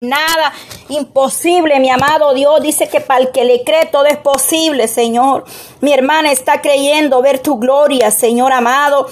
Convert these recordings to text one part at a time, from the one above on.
Nada imposible, mi amado Dios. Dice que para el que le cree todo es posible, Señor. Mi hermana está creyendo ver tu gloria, Señor amado.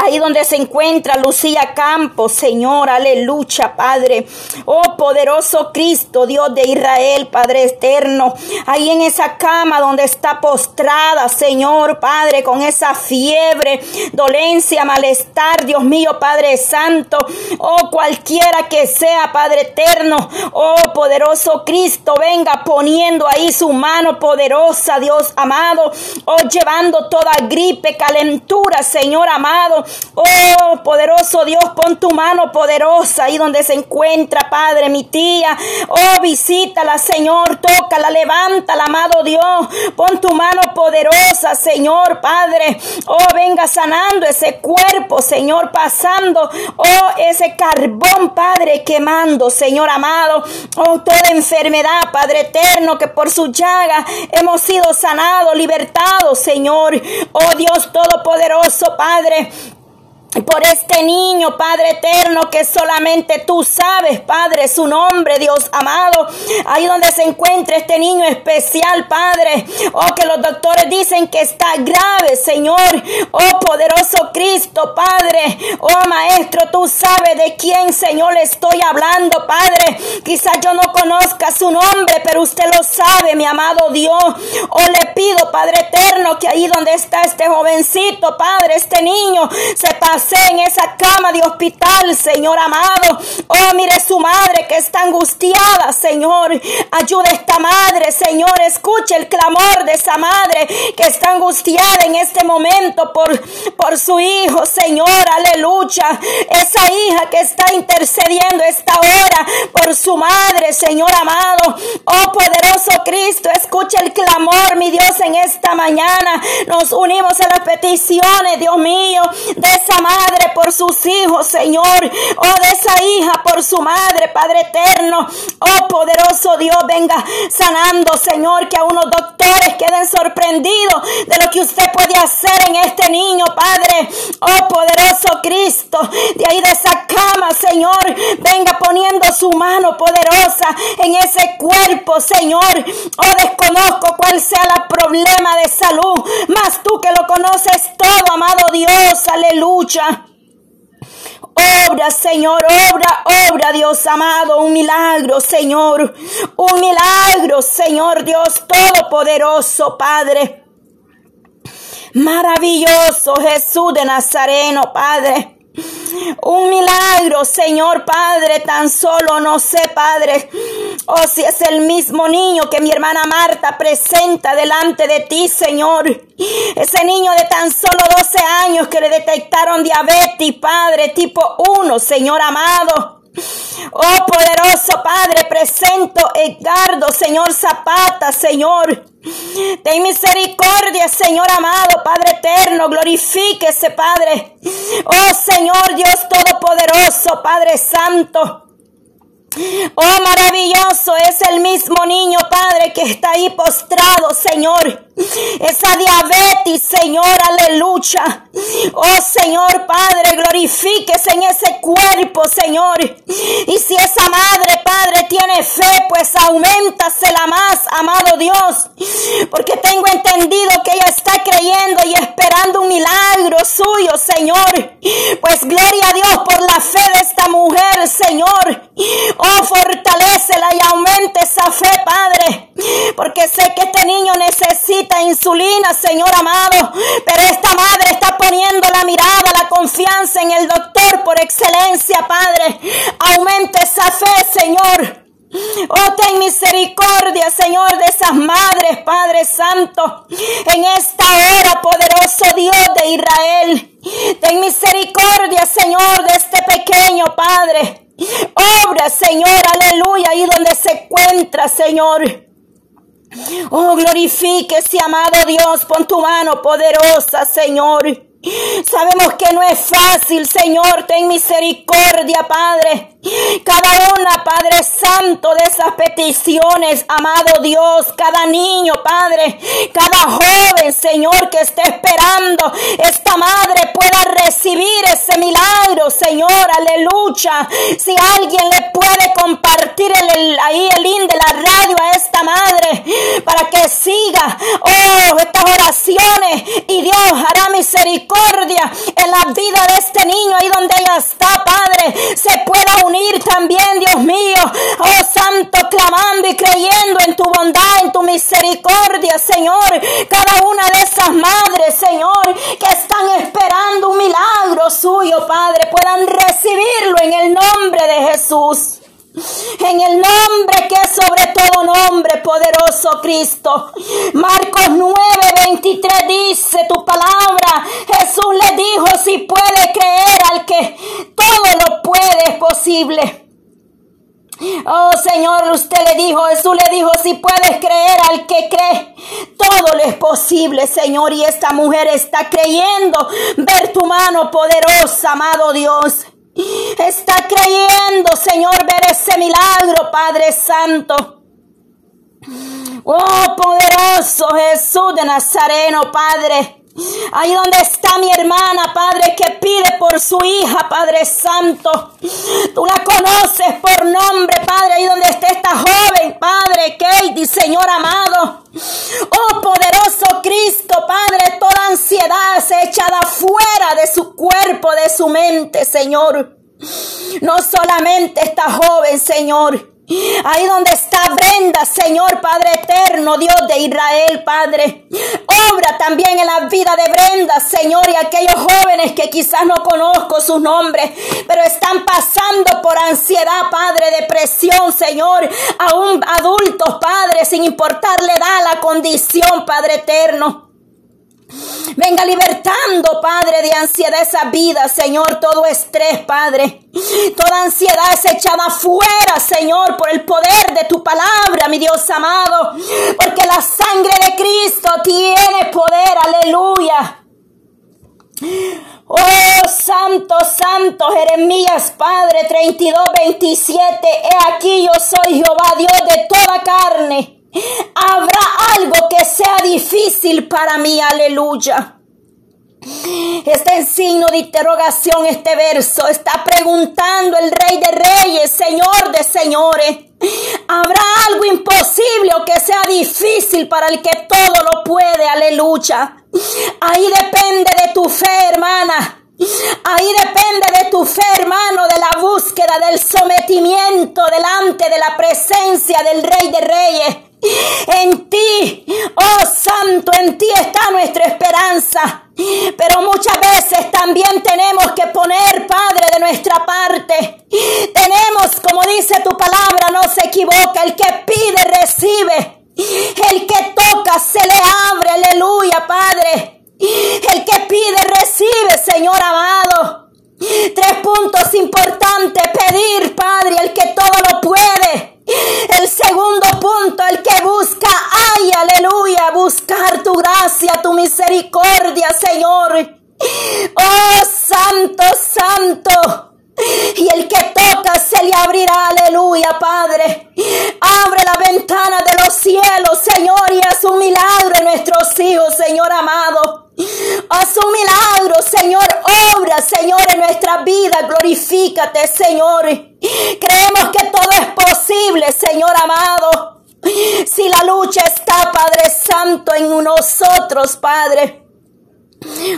Ahí donde se encuentra Lucía Campos, Señor, aleluya, Padre. Oh poderoso Cristo, Dios de Israel, Padre eterno. Ahí en esa cama donde está postrada, Señor, Padre, con esa fiebre, dolencia, malestar, Dios mío, Padre Santo. Oh cualquiera que sea, Padre eterno. Oh poderoso Cristo, venga poniendo ahí su mano poderosa, Dios amado. Oh llevando toda gripe, calentura, Señor amado. Oh, poderoso Dios, pon tu mano poderosa ahí donde se encuentra, Padre, mi tía. Oh, visítala, Señor, tócala, levántala, amado Dios. Pon tu mano poderosa, Señor, Padre. Oh, venga sanando ese cuerpo, Señor, pasando. Oh, ese carbón, Padre, quemando, Señor amado. Oh, toda enfermedad, Padre eterno, que por su llaga hemos sido sanados, libertados, Señor. Oh, Dios todopoderoso, Padre por este niño, Padre eterno, que solamente tú sabes, Padre, su nombre, Dios amado. Ahí donde se encuentra este niño especial, Padre. Oh, que los doctores dicen que está grave, Señor. Oh, poderoso Cristo, Padre. Oh, Maestro, tú sabes de quién, Señor, estoy hablando, Padre. Quizás yo no conozca su nombre, pero usted lo sabe, mi amado Dios. Oh, le pido, Padre eterno, que ahí donde está este jovencito, Padre, este niño, se pase en esa cama de hospital, Señor amado. Oh, mire su madre que está angustiada, Señor. Ayuda a esta madre, Señor. Escuche el clamor de esa madre que está angustiada en este momento por, por su hijo, Señor. Aleluya. Esa hija que está intercediendo esta hora por su madre, Señor amado. Oh, poderoso Cristo, escucha el clamor, mi Dios, en esta mañana. Nos unimos a las peticiones, Dios mío, de esa madre por sus hijos, Señor. Oh, de esa hija por su madre, Padre eterno. Oh, poderoso Dios, venga sanando, Señor, que a unos doctores queden sorprendidos de lo que usted puede hacer en este niño, Padre. Oh, poderoso Cristo, de ahí de esa cama, Señor, venga poniendo su mano poderosa en ese cuerpo, Señor. Oh, desconozco cuál sea el problema de salud, mas tú que lo conoces todo, amado Dios, aleluya. Obra, Señor, obra, obra, Dios amado, un milagro, Señor, un milagro, Señor Dios Todopoderoso, Padre. Maravilloso Jesús de Nazareno, Padre. Un milagro, Señor Padre, tan solo no sé, Padre. Oh, si es el mismo niño que mi hermana Marta presenta delante de ti, Señor. Ese niño de tan solo 12 años que le detectaron diabetes, Padre, tipo 1, Señor amado. Oh poderoso Padre, presento Edgardo, Señor Zapata, Señor. Ten misericordia, Señor amado, Padre eterno, glorifíquese, Padre. Oh Señor Dios Todopoderoso, Padre Santo. Oh, maravilloso es el mismo niño, Padre, que está ahí postrado, Señor. Esa diabetes, Señor, aleluya. Oh, Señor, Padre, glorifíquese en ese cuerpo, Señor. Y si esa madre, Padre, tiene fe, pues aumentasela más, amado Dios. Porque tengo entendido que ella está creyendo y esperando un milagro suyo, Señor. Pues gloria a Dios por la fe de esta mujer, Señor. Oh, fortalecela y aumente esa fe, Padre. Porque sé que este niño necesita insulina, Señor amado. Pero esta madre está poniendo la mirada, la confianza en el doctor por excelencia, Padre. Aumente esa fe, Señor. Oh, ten misericordia, Señor, de esas madres, Padre Santo. En esta hora, poderoso Dios de Israel. Ten misericordia, Señor, de este pequeño Padre. Obra, Señor, aleluya, ahí donde se encuentra, Señor. Oh, glorifíquese, amado Dios, pon tu mano poderosa, Señor. Sabemos que no es fácil, Señor, ten misericordia, Padre. Cada una, Padre Santo, de esas peticiones, amado Dios, cada niño, Padre, cada joven, Señor, que esté esperando, esta madre pueda recibir ese milagro, Señor, aleluya. Si alguien le puede compartir el, ahí el link de la radio a esta madre para que siga, oh, estas oraciones y Dios hará misericordia en la vida de este niño ahí donde ella está, Padre, se pueda unir también, Dios mío, oh Santo, clamando y creyendo en tu bondad, en tu misericordia, Señor, cada una de esas madres, Señor, que están esperando un milagro suyo, Padre, puedan recibirlo en el nombre de Jesús. En el nombre que es sobre todo nombre, poderoso Cristo. Marcos 9, 23 dice tu palabra. Jesús le dijo, si puede creer al que todo lo puede, es posible. Oh Señor, usted le dijo, Jesús le dijo, si puedes creer al que cree, todo lo es posible, Señor. Y esta mujer está creyendo ver tu mano poderosa, amado Dios. Está creyendo, Señor, ver ese milagro, Padre Santo. Oh, poderoso Jesús de Nazareno, Padre. Ahí donde está mi hermana, Padre, que pide por su hija, Padre Santo. Tú la conoces por nombre, Padre, ahí donde está esta joven, Padre, Katie, Señor amado. Oh, poderoso Cristo, Padre, toda ansiedad se echada fuera de su cuerpo, de su mente, Señor. No solamente esta joven, Señor. Ahí donde está Brenda, Señor Padre eterno, Dios de Israel, Padre. Obra también en la vida de Brenda, Señor, y aquellos jóvenes que quizás no conozco sus nombres, pero están pasando por ansiedad, Padre, depresión, Señor. Aún adultos, Padre, sin importarle da la condición, Padre eterno. Venga libertando, Padre, de ansiedad esa vida, Señor, todo estrés, Padre. Toda ansiedad es echada fuera, Señor, por el poder de tu palabra, mi Dios amado. Porque la sangre de Cristo tiene poder, aleluya. Oh, santo, santo, Jeremías, Padre 32, 27. He aquí yo soy Jehová, Dios de toda carne. Habrá algo que sea difícil para mí, aleluya. Está en signo de interrogación este verso. Está preguntando el rey de reyes, señor de señores. ¿Habrá algo imposible o que sea difícil para el que todo lo puede? Aleluya. Ahí depende de tu fe, hermana. Ahí depende de tu fe, hermano, de la búsqueda del sometimiento delante de la presencia del Rey de Reyes. En ti, oh Santo, en ti está nuestra esperanza. Pero muchas veces también tenemos que poner, Padre, de nuestra parte. Tenemos, como dice tu palabra, no se equivoca, el que pide recibe. El que toca se le abre, aleluya, Padre. El que pide recibe, Señor amado. Tres puntos importantes. Pedir, Padre, el que todo lo puede. El segundo punto, el que busca, ay, aleluya, buscar tu gracia, tu misericordia, Señor. Oh, santo, santo. Y el que toca se le abrirá, aleluya, Padre. Abre la ventana de los cielos, Señor, y haz un milagro en nuestros hijos, Señor amado. Haz un milagro, Señor. Obra, Señor, en nuestra vida. Glorifícate, Señor. Creemos que todo es posible, Señor amado. Si la lucha está, Padre Santo, en Padre.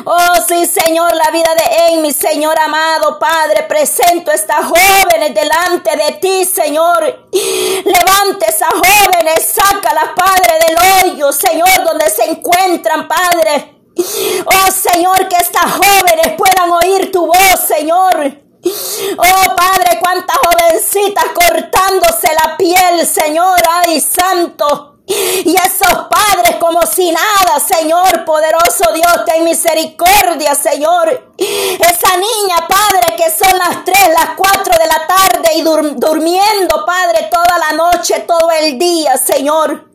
Oh, sí, Señor, la vida de Amy, Señor amado, Padre, presento a estas jóvenes delante de ti, Señor. Levante esas jóvenes, sácalas, Padre, del hoyo, Señor, donde se encuentran, Padre. Oh, Señor, que estas jóvenes puedan oír tu voz, Señor. Oh Padre, cuántas jovencitas cortándose la piel, Señor, ay santo. Y esos padres como si nada, Señor, poderoso Dios, ten misericordia, Señor. Esa niña, Padre, que son las 3, las 4 de la tarde y durmiendo, Padre, toda la noche, todo el día, Señor.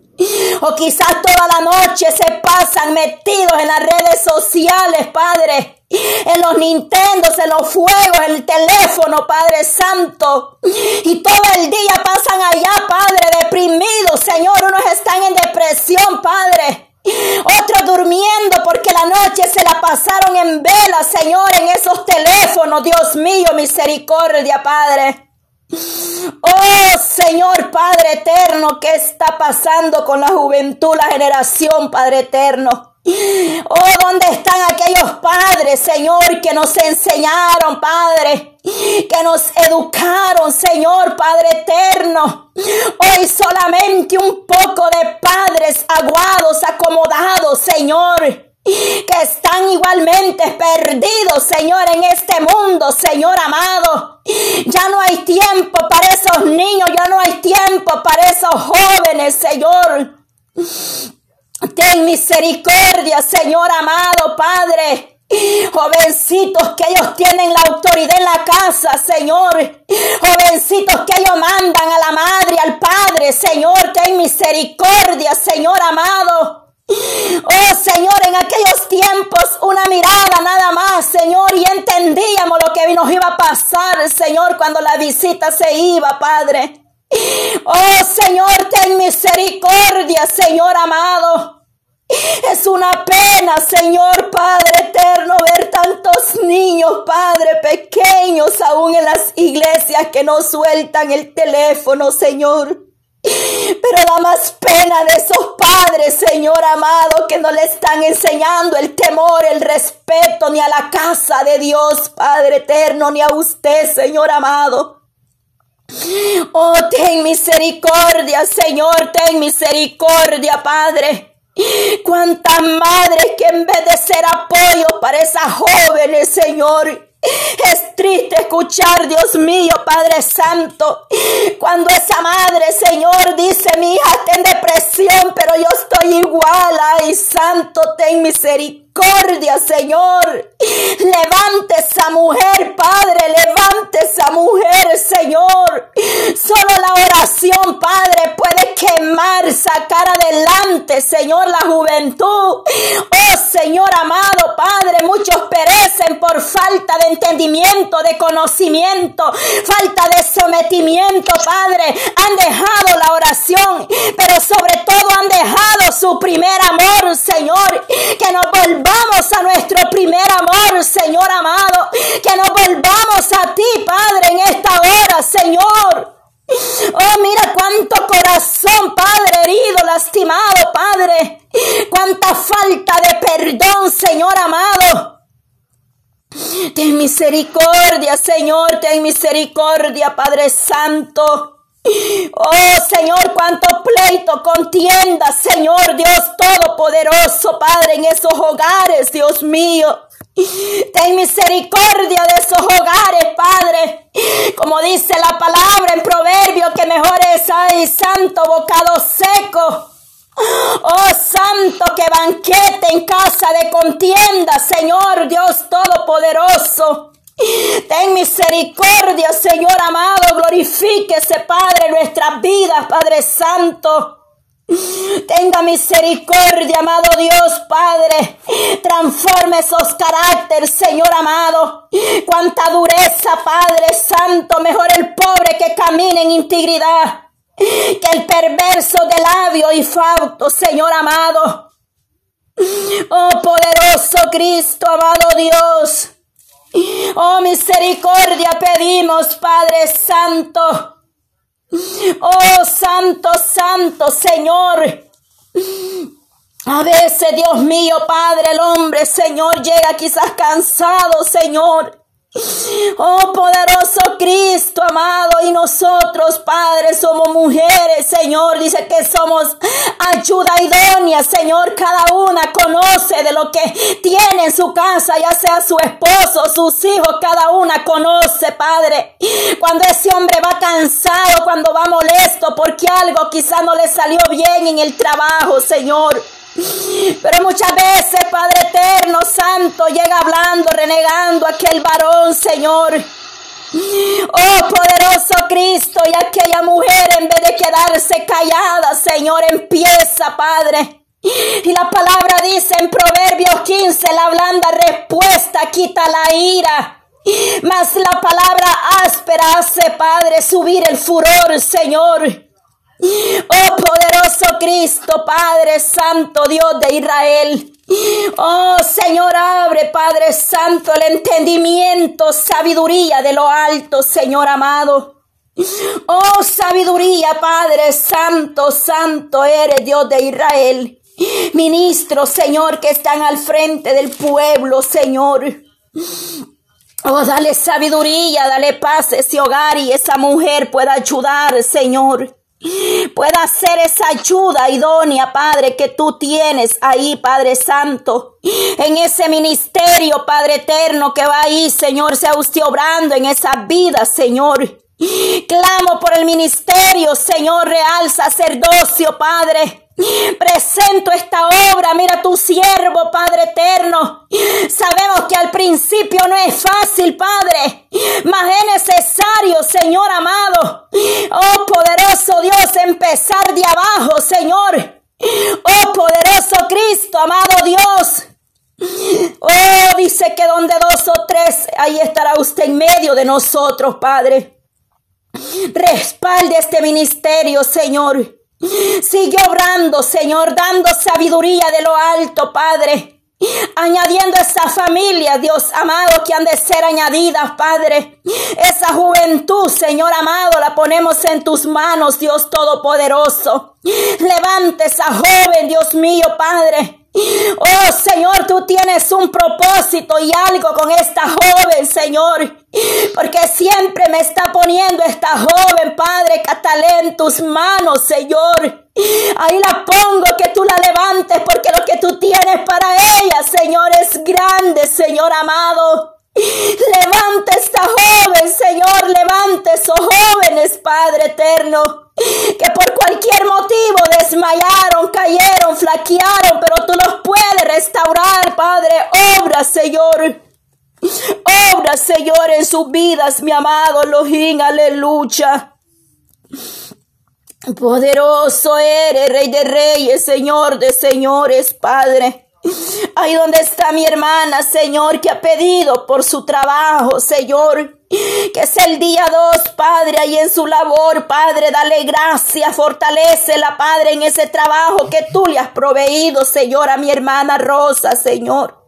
O quizás toda la noche se pasan metidos en las redes sociales, Padre. En los Nintendos, en los fuegos, en el teléfono, Padre Santo. Y todo el día pasan allá, Padre, deprimidos, Señor. Unos están en depresión, Padre. Otros durmiendo porque la noche se la pasaron en vela, Señor, en esos teléfonos. Dios mío, misericordia, Padre. Oh Señor Padre eterno, ¿qué está pasando con la juventud, la generación, Padre eterno? Oh, ¿dónde están aquellos padres, Señor, que nos enseñaron, Padre? Que nos educaron, Señor, Padre eterno. Hoy solamente un poco de padres aguados, acomodados, Señor que están igualmente perdidos, Señor, en este mundo, Señor amado. Ya no hay tiempo para esos niños, ya no hay tiempo para esos jóvenes, Señor. Ten misericordia, Señor amado Padre. Jovencitos que ellos tienen la autoridad en la casa, Señor. Jovencitos que ellos mandan a la madre, al padre, Señor. Ten misericordia, Señor amado. Oh Señor, en aquellos tiempos una mirada nada más, Señor, y entendíamos lo que nos iba a pasar, Señor, cuando la visita se iba, Padre. Oh Señor, ten misericordia, Señor amado. Es una pena, Señor Padre eterno, ver tantos niños, Padre, pequeños aún en las iglesias que no sueltan el teléfono, Señor. Pero da más pena de esos padres, Señor amado, que no le están enseñando el temor, el respeto, ni a la casa de Dios, Padre eterno, ni a usted, Señor amado. Oh, ten misericordia, Señor, ten misericordia, Padre. Cuántas madres que en vez de ser apoyo para esas jóvenes, Señor, es triste escuchar, Dios mío, Padre Santo, cuando esa madre, Señor, dice, mi hija está en depresión, pero yo estoy igual. Ay, Santo, ten misericordia, Señor. Levante esa mujer, Padre, levante esa mujer, Señor. Solo la oración, Padre, puede quemar, sacar adelante, Señor, la juventud. Oh, Señor amado, Padre, muchos perecen por falta de entendimiento, de conocimiento, falta de sometimiento, Padre. Han dejado la oración, pero sobre todo han dejado su primer amor, Señor. Que nos volvamos a nuestro primer amor, Señor amado. Que nos volvamos a ti, Padre, en esta hora, Señor. Oh, mira cuánto corazón, Padre, herido, lastimado, Padre. Cuánta falta de perdón, Señor amado. Ten misericordia, Señor, ten misericordia, Padre Santo. Oh Señor, cuánto pleito, contienda, Señor Dios Todopoderoso, Padre, en esos hogares, Dios mío. Ten misericordia de esos hogares, Padre. Como dice la palabra en Proverbio, que mejor es, ay, santo bocado seco Oh santo, que banquete en casa de contienda, Señor Dios Todopoderoso. Ten misericordia, Señor amado, glorifíquese, Padre, nuestras vidas, Padre Santo. Tenga misericordia, amado Dios, Padre. Transforme esos caracteres, Señor amado. Cuánta dureza, Padre Santo. Mejor el pobre que camina en integridad que el perverso de labio y fauto, Señor amado. Oh poderoso Cristo, amado Dios. Oh misericordia pedimos, Padre Santo. Oh Santo, Santo Señor. A veces, Dios mío, Padre, el hombre, Señor, llega quizás cansado, Señor. Oh poderoso Cristo amado y nosotros padres somos mujeres Señor. Dice que somos ayuda idónea Señor. Cada una conoce de lo que tiene en su casa ya sea su esposo sus hijos. Cada una conoce Padre. Cuando ese hombre va cansado cuando va molesto porque algo quizá no le salió bien en el trabajo Señor pero muchas veces, Padre eterno, santo, llega hablando, renegando a aquel varón, Señor. Oh poderoso Cristo, y aquella mujer en vez de quedarse callada, Señor, empieza, Padre, Y la palabra dice en Proverbios 15, la blanda respuesta quita la ira. Mas la palabra áspera hace, Padre, subir el furor, Señor. Oh poderoso Cristo, Padre Santo, Dios de Israel. Oh Señor, abre, Padre Santo, el entendimiento, sabiduría de lo alto, Señor amado. Oh sabiduría, Padre Santo, Santo eres Dios de Israel. Ministros, Señor, que están al frente del pueblo, Señor. Oh, dale sabiduría, dale paz a ese hogar y esa mujer pueda ayudar, Señor. Pueda ser esa ayuda idónea, Padre, que tú tienes ahí, Padre Santo. En ese ministerio, Padre eterno, que va ahí, Señor, sea usted obrando en esa vida, Señor. Clamo por el ministerio, Señor, real sacerdocio, Padre. Presento esta obra, mira tu siervo, Padre eterno. Sabemos que al principio no es fácil, Padre, mas es necesario, Señor amado. Oh poderoso Dios, empezar de abajo, Señor. Oh poderoso Cristo, amado Dios. Oh, dice que donde dos o tres, ahí estará usted en medio de nosotros, Padre. Respalde este ministerio, Señor. Sigue obrando, Señor, dando sabiduría de lo alto, Padre. Añadiendo esa familia, Dios amado, que han de ser añadidas, Padre. Esa juventud, Señor amado, la ponemos en tus manos, Dios Todopoderoso. Levante esa joven, Dios mío, Padre. Oh Señor, tú tienes un propósito y algo con esta joven, Señor. Porque siempre me está poniendo esta joven, Padre, Catalé en tus manos, Señor. Ahí la pongo, que tú la levantes, porque lo que tú tienes para ella, Señor, es grande, Señor amado. Levante esta joven, Señor, levante esos jóvenes, Padre eterno que por cualquier motivo desmayaron, cayeron, flaquearon, pero tú los puedes restaurar, Padre. Obra, Señor. Obra, Señor, en sus vidas, mi amado Elohim, aleluya. Poderoso eres, Rey de Reyes, Señor de Señores, Padre. Ahí donde está mi hermana, Señor, que ha pedido por su trabajo, Señor. Que es el día dos, Padre, ahí en su labor, Padre, dale gracia, la Padre, en ese trabajo que tú le has proveído, Señor, a mi hermana Rosa, Señor.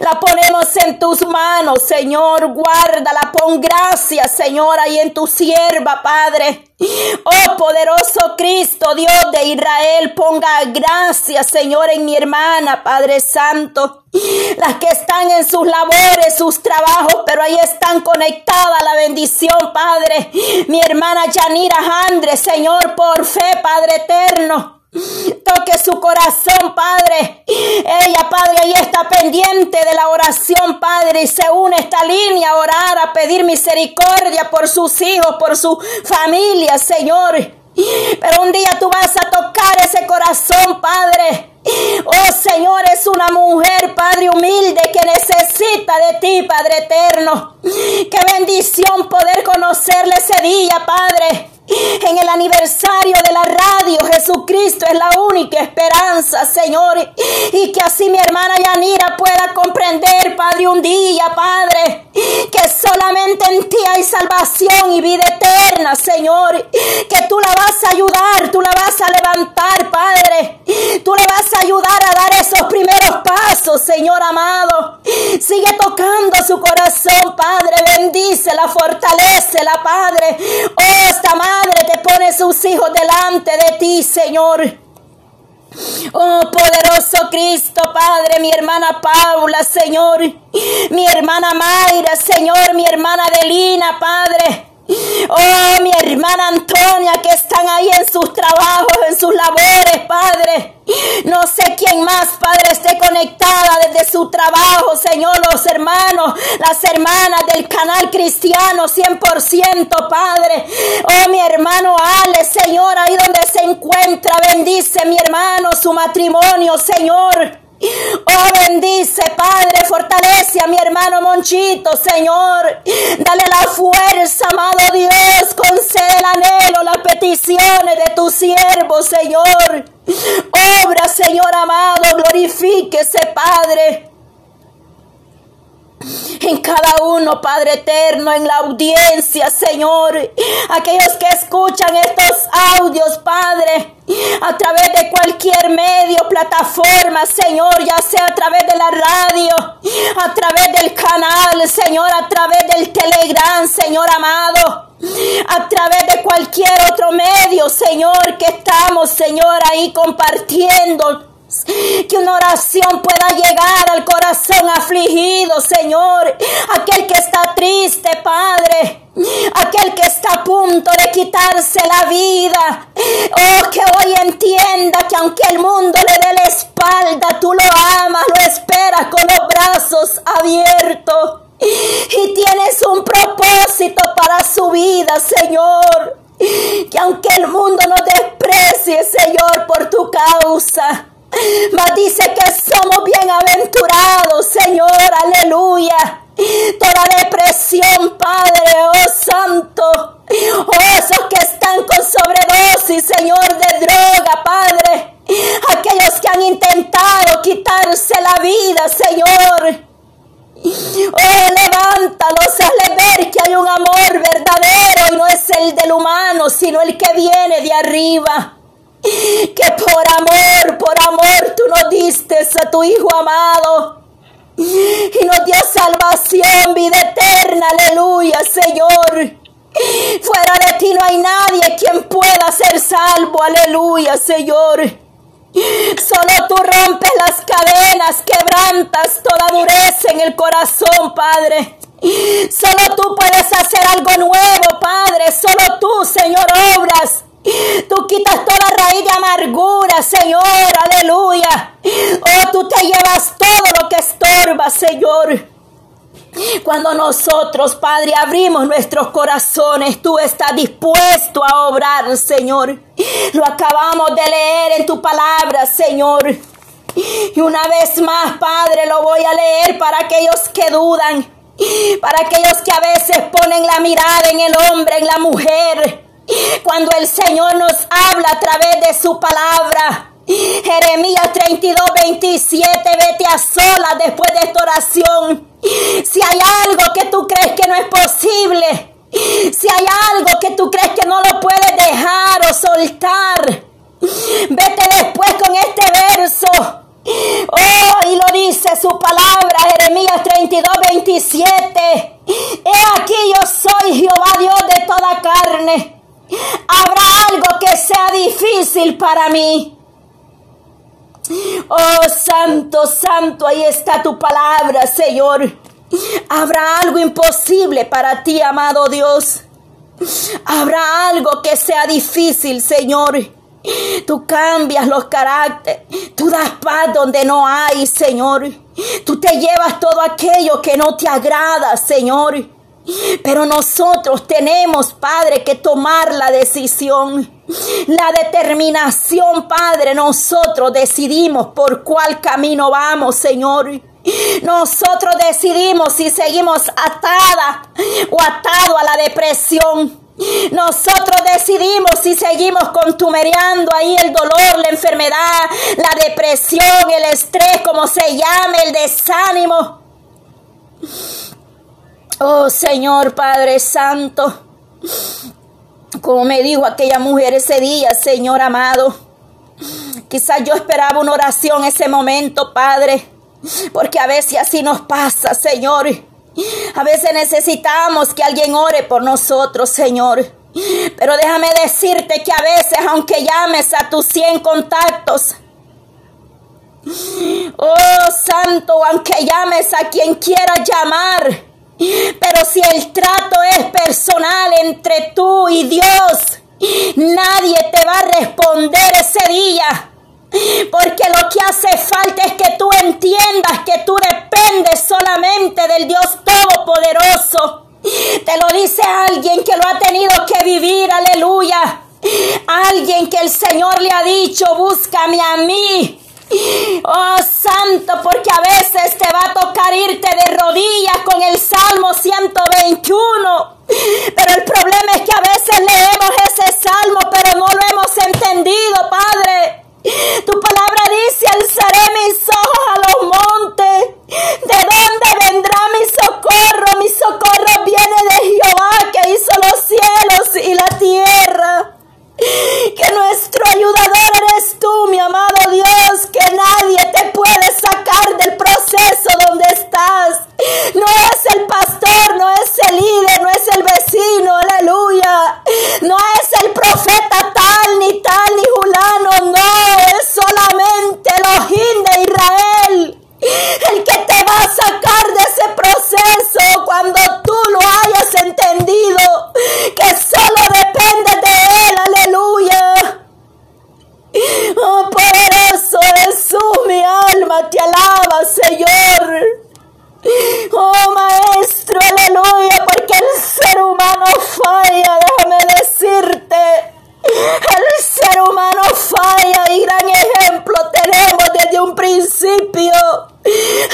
La ponemos en tus manos, Señor, guárdala, pon gracia, Señor, ahí en tu sierva, Padre. Oh poderoso Cristo, Dios de Israel, ponga gracia, Señor, en mi hermana, Padre Santo. Las que están en sus labores, sus trabajos, pero ahí están conectadas la bendición, Padre. Mi hermana Yanira Andre, Señor, por fe, Padre eterno. Toque su corazón, Padre. Ella, Padre, ahí está pendiente de la oración, Padre, y se une esta línea a orar, a pedir misericordia por sus hijos, por su familia, Señor. Pero un día tú vas a tocar ese corazón, Padre. Oh Señor, es una mujer, Padre humilde, que necesita de ti, Padre eterno. Qué bendición poder conocerle ese día, Padre. En el aniversario de la radio, Jesucristo es la única esperanza, Señor. Y que así mi hermana Yanira pueda comprender, Padre, un día, Padre, que salvación y vida eterna, Señor. Que tú la vas a ayudar, tú la vas a levantar, Padre. Tú le vas a ayudar a dar esos primeros pasos, Señor amado. Sigue tocando su corazón, Padre. Bendícela, fortalecela, Padre. Oh, esta madre te pone sus hijos delante de ti, Señor. Oh poderoso Cristo, Padre, mi hermana Paula, Señor, mi hermana Mayra, Señor, mi hermana Delina, Padre. Oh, mi hermana Antonia, que están ahí en sus trabajos, en sus labores, Padre. No sé quién más, Padre, esté conectada desde su trabajo, Señor, los hermanos, las hermanas del canal cristiano 100%, Padre. Oh, mi hermano Ale, Señor, ahí donde se encuentra, bendice mi hermano, su matrimonio, Señor. Oh, bendice, Padre, fortalece a mi hermano Monchito, Señor. Dale la fuerza, amado Dios. Concede el anhelo, las peticiones de tu siervo, Señor. Obra, Señor amado, glorifíquese, Padre en cada uno, Padre eterno, en la audiencia, Señor. Aquellos que escuchan estos audios, Padre, a través de cualquier medio, plataforma, Señor, ya sea a través de la radio, a través del canal, Señor, a través del Telegram, Señor amado, a través de cualquier otro medio, Señor, que estamos, Señor, ahí compartiendo que una oración pueda llegar al corazón afligido, Señor. Aquel que está triste, Padre. Aquel que está a punto de quitarse la vida. Oh, que hoy entienda que aunque el mundo le dé la espalda, tú lo amas, lo esperas con los brazos abiertos. Y tienes un propósito para su vida, Señor. Que aunque el mundo nos desprecie, Señor, por tu causa, mas dice que somos bienaventurados, Señor, aleluya. Toda depresión, Padre, oh Santo. Oh, esos que están con sobredosis, Señor, de droga, Padre. Aquellos que han intentado quitarse la vida, Señor. Oh, levántalos, hazle ver que hay un amor verdadero y no es el del humano, sino el que viene de arriba que por amor, por amor tú nos diste a tu Hijo amado y nos dio salvación, vida eterna, aleluya, Señor. Fuera de ti no hay nadie quien pueda ser salvo, aleluya, Señor. Solo tú rompes las cadenas, quebrantas toda dureza en el corazón, Padre. Solo tú puedes hacer algo nuevo, Padre. Solo tú, Señor, obras Tú quitas toda raíz de amargura, Señor, aleluya. Oh, tú te llevas todo lo que estorba, Señor. Cuando nosotros, Padre, abrimos nuestros corazones, tú estás dispuesto a obrar, Señor. Lo acabamos de leer en tu palabra, Señor. Y una vez más, Padre, lo voy a leer para aquellos que dudan, para aquellos que a veces ponen la mirada en el hombre, en la mujer cuando el Señor nos habla a través de su palabra. Jeremías 32, 27, vete a solas después de esta oración. Si hay algo que tú crees que no es posible, si hay algo que tú crees que no lo puedes dejar o soltar, vete después con este verso. Oh, y lo dice su palabra, Jeremías 32, 27. He aquí yo soy Jehová Dios de toda carne ¿Habrá algo que sea difícil para mí? Oh, santo, santo, ahí está tu palabra, Señor. ¿Habrá algo imposible para ti, amado Dios? ¿Habrá algo que sea difícil, Señor? Tú cambias los caracteres. Tú das paz donde no hay, Señor. Tú te llevas todo aquello que no te agrada, Señor. Pero nosotros tenemos, Padre, que tomar la decisión. La determinación, Padre, nosotros decidimos por cuál camino vamos, Señor. Nosotros decidimos si seguimos atada o atado a la depresión. Nosotros decidimos si seguimos contumereando ahí el dolor, la enfermedad, la depresión, el estrés, como se llame, el desánimo. Oh Señor Padre Santo, como me dijo aquella mujer ese día, Señor amado, quizás yo esperaba una oración ese momento, Padre, porque a veces así nos pasa, Señor. A veces necesitamos que alguien ore por nosotros, Señor. Pero déjame decirte que a veces, aunque llames a tus 100 contactos, oh Santo, aunque llames a quien quieras llamar, pero si el trato es personal entre tú y Dios, nadie te va a responder ese día. Porque lo que hace falta es que tú entiendas que tú dependes solamente del Dios Todopoderoso. Te lo dice alguien que lo ha tenido que vivir, aleluya. Alguien que el Señor le ha dicho, búscame a mí Oh Santo, porque a veces te va a tocar irte de rodillas con el Salmo 121. Pero el problema es que a veces leemos ese salmo, pero no lo hemos entendido, Padre. Tu palabra dice, alzaré mis ojos a los montes. ¿De dónde vendrá mi socorro? Mi socorro viene de Jehová que hizo los cielos y la tierra. Que nuestro ayudador eres tú, mi amado Dios, que nadie te puede sacar del proceso donde estás. No es el pastor, no es el líder, no es el vecino, aleluya. No es el profeta tal, ni tal, ni fulano, no, es solamente el ojín de Israel. El que te va a sacar de ese proceso cuando tú lo hayas entendido, que solo Oh, poderoso Jesús, mi alma te alaba, Señor. Oh, Maestro, aleluya, porque el ser humano falla, déjame decirte. El ser humano falla y gran ejemplo tenemos desde un principio.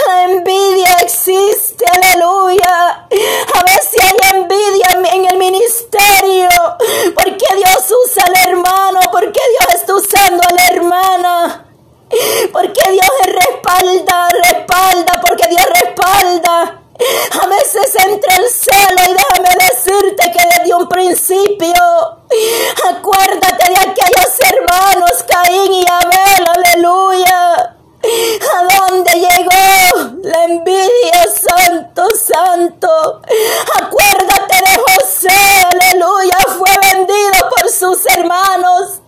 La envidia existe, aleluya. A si hay envidia en el ministerio. Porque Dios usa al hermano, porque Dios está usando a la hermana. Porque Dios respalda, respalda, porque Dios respalda. A veces entra el celo y déjame decirte que desde un principio, acuérdate de aquellos hermanos Caín y Abel, aleluya. ¿A dónde llegó la envidia, santo, santo? Acuérdate de José, aleluya, fue vendido por sus hermanos.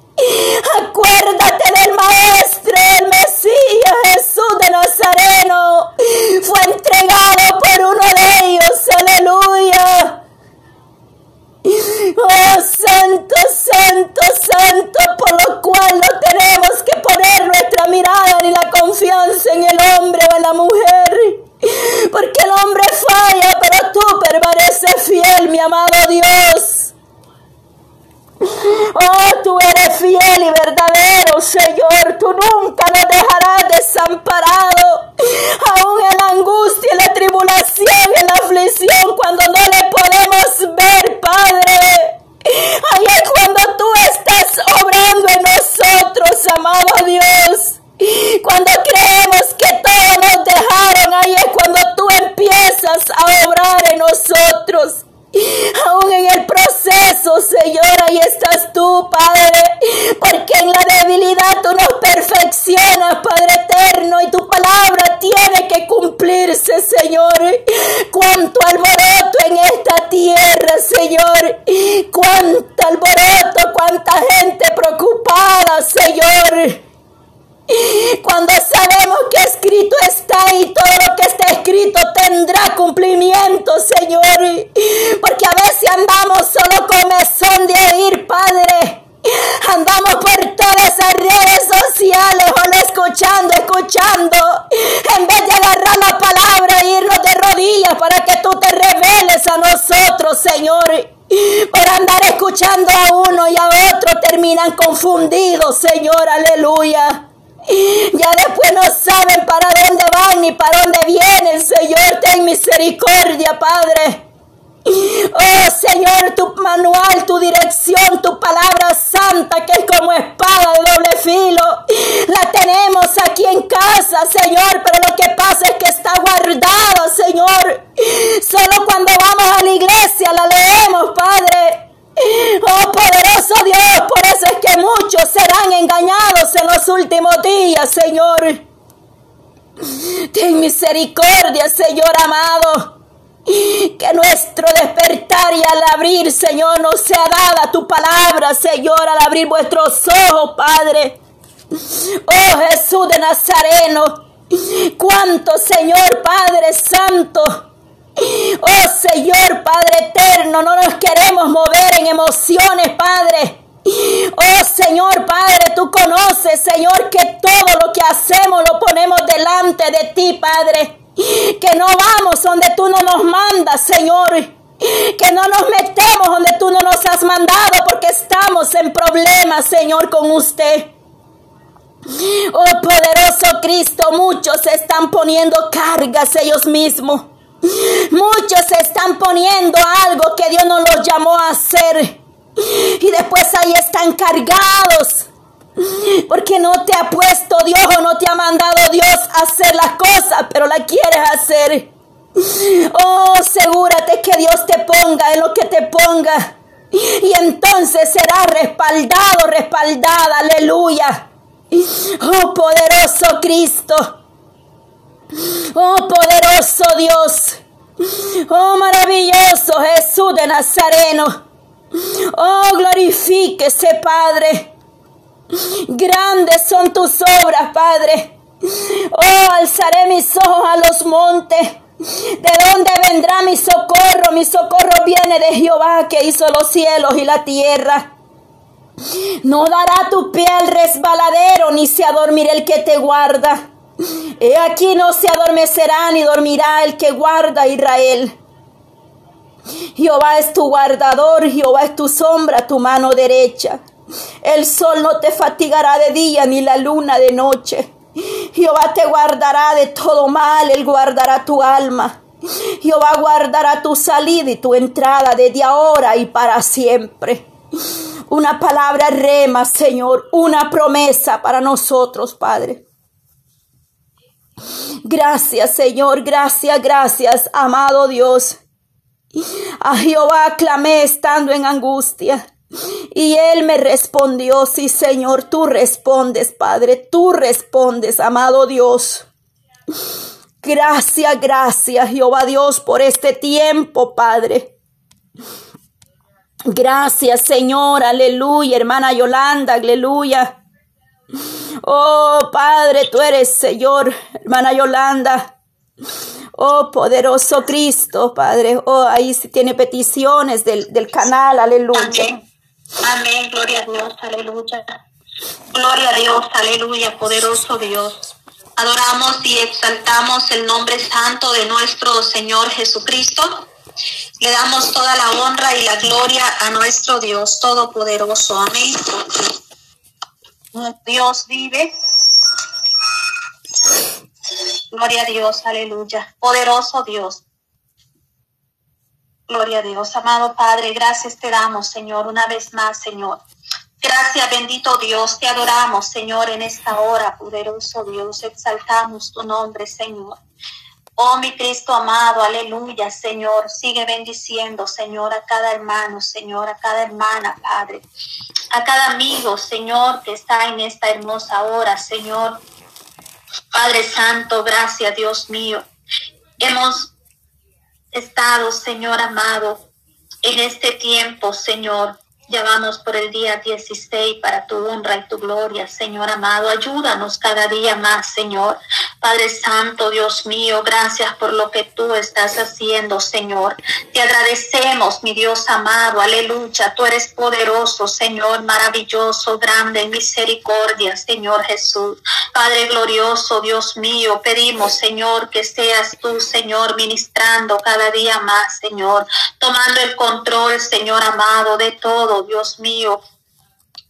Acuérdate del Maestro, el Mesías, Jesús de Nazareno. Fue entregado por uno de ellos, aleluya. Oh, santo, tendrá cumplimiento, Señor. Porque a veces andamos solo con mesón de oír, Padre. Andamos por todas esas redes sociales, o escuchando, escuchando, en vez de agarrar la palabra e irnos de rodillas para que tú te reveles a nosotros, Señor. Por andar escuchando a uno y a otro terminan confundidos, Señor, aleluya. Ya después no saben para dónde van ni para dónde vienen. Señor, ten misericordia, Padre. Oh Señor, tu manual, tu dirección, tu palabra santa, que es como espada de doble filo, la tenemos aquí en casa, Señor, pero lo que pasa es que está guardada, Señor. Solo cuando vamos a la iglesia la leemos, Padre. Oh poderoso Dios, por eso es que muchos serán engañados en los últimos días, Señor. Ten misericordia, Señor amado. Que nuestro despertar y al abrir, Señor, nos sea dada tu palabra, Señor, al abrir vuestros ojos, Padre. Oh Jesús de Nazareno, cuánto, Señor Padre Santo, Oh Señor Padre eterno, no nos queremos mover en emociones, Padre. Oh Señor Padre, tú conoces, Señor, que todo lo que hacemos lo ponemos delante de ti, Padre. Que no vamos donde tú no nos mandas, Señor. Que no nos metemos donde tú no nos has mandado porque estamos en problemas, Señor, con usted. Oh poderoso Cristo, muchos se están poniendo cargas ellos mismos. Muchos se están poniendo algo que Dios no los llamó a hacer. Y después ahí están cargados. Porque no te ha puesto Dios o no te ha mandado Dios a hacer las cosas, pero la quieres hacer. Oh, asegúrate que Dios te ponga en lo que te ponga. Y entonces será respaldado, respaldada, aleluya. Oh, poderoso Cristo. Oh, poderoso Dios. Oh, maravilloso Jesús de Nazareno. Oh, glorifíquese, Padre. Grandes son tus obras, Padre. Oh, alzaré mis ojos a los montes. ¿De dónde vendrá mi socorro? Mi socorro viene de Jehová que hizo los cielos y la tierra. No dará tu pie al resbaladero, ni se adormirá el que te guarda. He aquí no se adormecerá ni dormirá el que guarda a Israel. Jehová es tu guardador, Jehová es tu sombra, tu mano derecha. El sol no te fatigará de día ni la luna de noche. Jehová te guardará de todo mal, Él guardará tu alma. Jehová guardará tu salida y tu entrada desde ahora y para siempre. Una palabra rema, Señor, una promesa para nosotros, Padre. Gracias, Señor, gracias, gracias, amado Dios. A Jehová clamé estando en angustia. Y él me respondió, sí Señor, tú respondes, Padre, tú respondes, amado Dios. Gracias, gracias, Jehová Dios, por este tiempo, Padre. Gracias, Señor, aleluya, hermana Yolanda, aleluya. Oh, Padre, tú eres Señor, hermana Yolanda. Oh, poderoso Cristo, Padre. Oh, ahí tiene peticiones del, del canal, aleluya. Gloria a Dios, aleluya. Gloria a Dios, aleluya, poderoso Dios. Adoramos y exaltamos el nombre santo de nuestro Señor Jesucristo. Le damos toda la honra y la gloria a nuestro Dios Todopoderoso. Amén. Dios vive. Gloria a Dios, aleluya. Poderoso Dios. Gloria a Dios, amado Padre, gracias te damos, Señor, una vez más, Señor. Gracias, bendito Dios, te adoramos, Señor, en esta hora, poderoso Dios, exaltamos tu nombre, Señor. Oh, mi Cristo amado, aleluya, Señor. Sigue bendiciendo, Señor, a cada hermano, Señor, a cada hermana, Padre. A cada amigo, Señor, que está en esta hermosa hora, Señor. Padre Santo, gracias, Dios mío. Hemos estado, Señor amado, en este tiempo, Señor. Ya vamos por el día 16 para tu honra y tu gloria, Señor amado. Ayúdanos cada día más, Señor. Padre Santo, Dios mío, gracias por lo que tú estás haciendo, Señor. Te agradecemos, mi Dios amado. Aleluya. Tú eres poderoso, Señor, maravilloso, grande misericordia, Señor Jesús. Padre glorioso, Dios mío, pedimos, Señor, que seas tú, Señor, ministrando cada día más, Señor. Tomando el control, Señor amado, de todo Dios mío,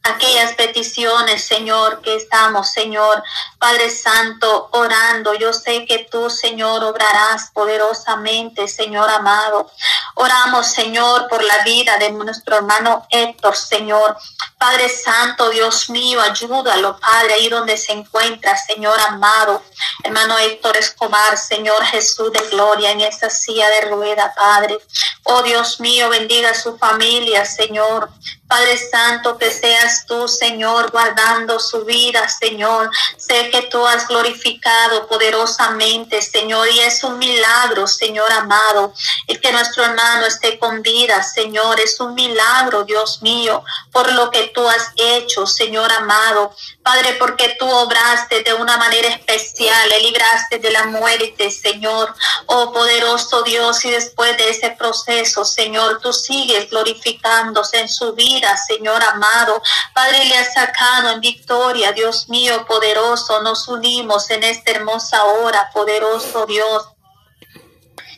aquellas peticiones, Señor, que estamos, Señor, Padre Santo, orando. Yo sé que tú, Señor, obrarás poderosamente, Señor amado. Oramos, Señor, por la vida de nuestro hermano Héctor, Señor. Padre Santo, Dios mío, ayúdalo, Padre, ahí donde se encuentra, Señor amado. Hermano Héctor Escobar, Señor Jesús de gloria, en esta silla de rueda, Padre. Oh Dios mío, bendiga a su familia, Señor. Padre Santo, que seas tú, Señor, guardando su vida, Señor. Sé que tú has glorificado poderosamente, Señor, y es un milagro, Señor amado, el que nuestro hermano esté con vida, Señor. Es un milagro, Dios mío, por lo que tú has hecho, Señor amado. Padre, porque tú obraste de una manera especial, le libraste de la muerte, Señor. Oh poderoso Dios, y después de ese proceso, Señor, tú sigues glorificándose en su vida, Señor amado. Padre, le has sacado en victoria, Dios mío, poderoso. Nos unimos en esta hermosa hora, poderoso Dios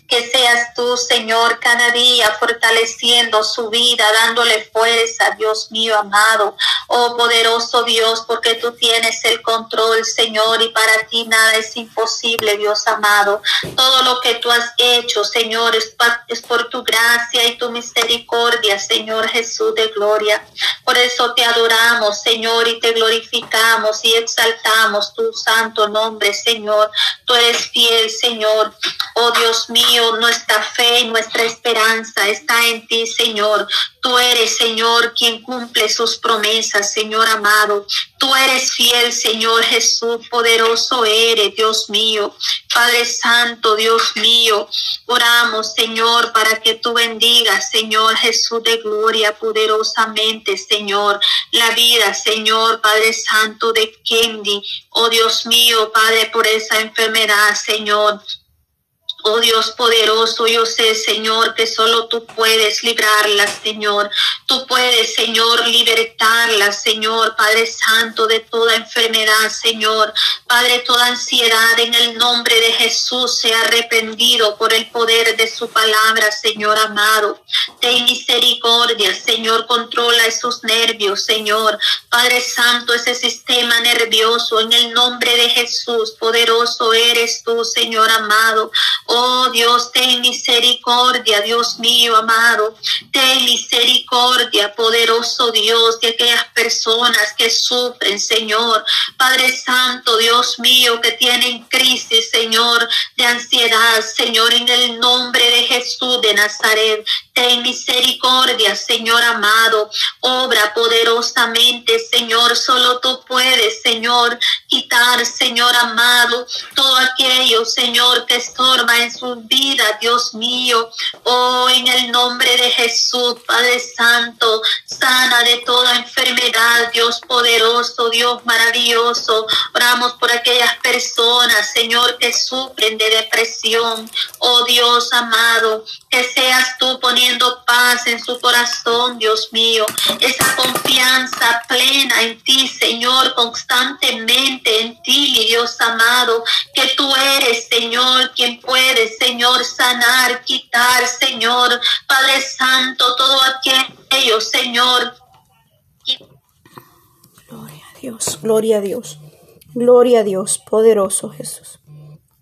que seas tú, Señor, cada día fortaleciendo su vida, dándole fuerza, Dios mío amado. Oh poderoso Dios, porque tú tienes el control, Señor, y para ti nada es imposible, Dios amado. Todo lo que tú has hecho, Señor, es, es por tu gracia y tu misericordia, Señor Jesús de gloria. Por eso te adoramos, Señor, y te glorificamos y exaltamos tu santo nombre, Señor. Tú eres fiel, Señor. Oh Dios mío, nuestra fe y nuestra esperanza está en ti, Señor. Tú eres, Señor, quien cumple sus promesas, Señor amado. Tú eres fiel, Señor Jesús, poderoso eres, Dios mío. Padre Santo, Dios mío, oramos, Señor, para que tú bendigas, Señor Jesús de gloria, poderosamente, Señor, la vida, Señor, Padre Santo de Kendi. Oh Dios mío, Padre, por esa enfermedad, Señor. Oh Dios poderoso, yo sé, Señor, que solo tú puedes librarlas, Señor. Tú puedes, Señor, libertarlas, Señor, Padre Santo, de toda enfermedad, Señor. Padre, toda ansiedad en el nombre de Jesús sea arrepentido por el poder de su palabra, Señor amado. Ten misericordia, Señor, controla esos nervios, Señor. Padre Santo, ese sistema nervioso, en el nombre de Jesús, poderoso eres tú, Señor amado. Oh Dios, ten misericordia, Dios mío amado. Ten misericordia, poderoso Dios, de aquellas personas que sufren, Señor. Padre Santo, Dios mío, que tienen crisis, Señor, de ansiedad, Señor, en el nombre de Jesús de Nazaret. Ten misericordia, Señor amado. Obra poderosamente, Señor. Solo tú puedes, Señor, quitar, Señor amado, todo aquello, Señor, que estorba en su vida, Dios mío. Oh, en el nombre de Jesús, Padre Santo, sana de toda enfermedad, Dios poderoso, Dios maravilloso. Oramos por aquellas personas, Señor, que sufren de depresión. Oh Dios amado, que seas tú poniendo paz en su corazón, Dios mío. Esa confianza plena en ti, Señor, constantemente en ti, mi Dios amado, que tú eres, Señor, quien puede Señor, sanar, quitar, Señor, Padre Santo, todo aquello, Señor. Gloria a Dios, gloria a Dios, gloria a Dios, poderoso Jesús.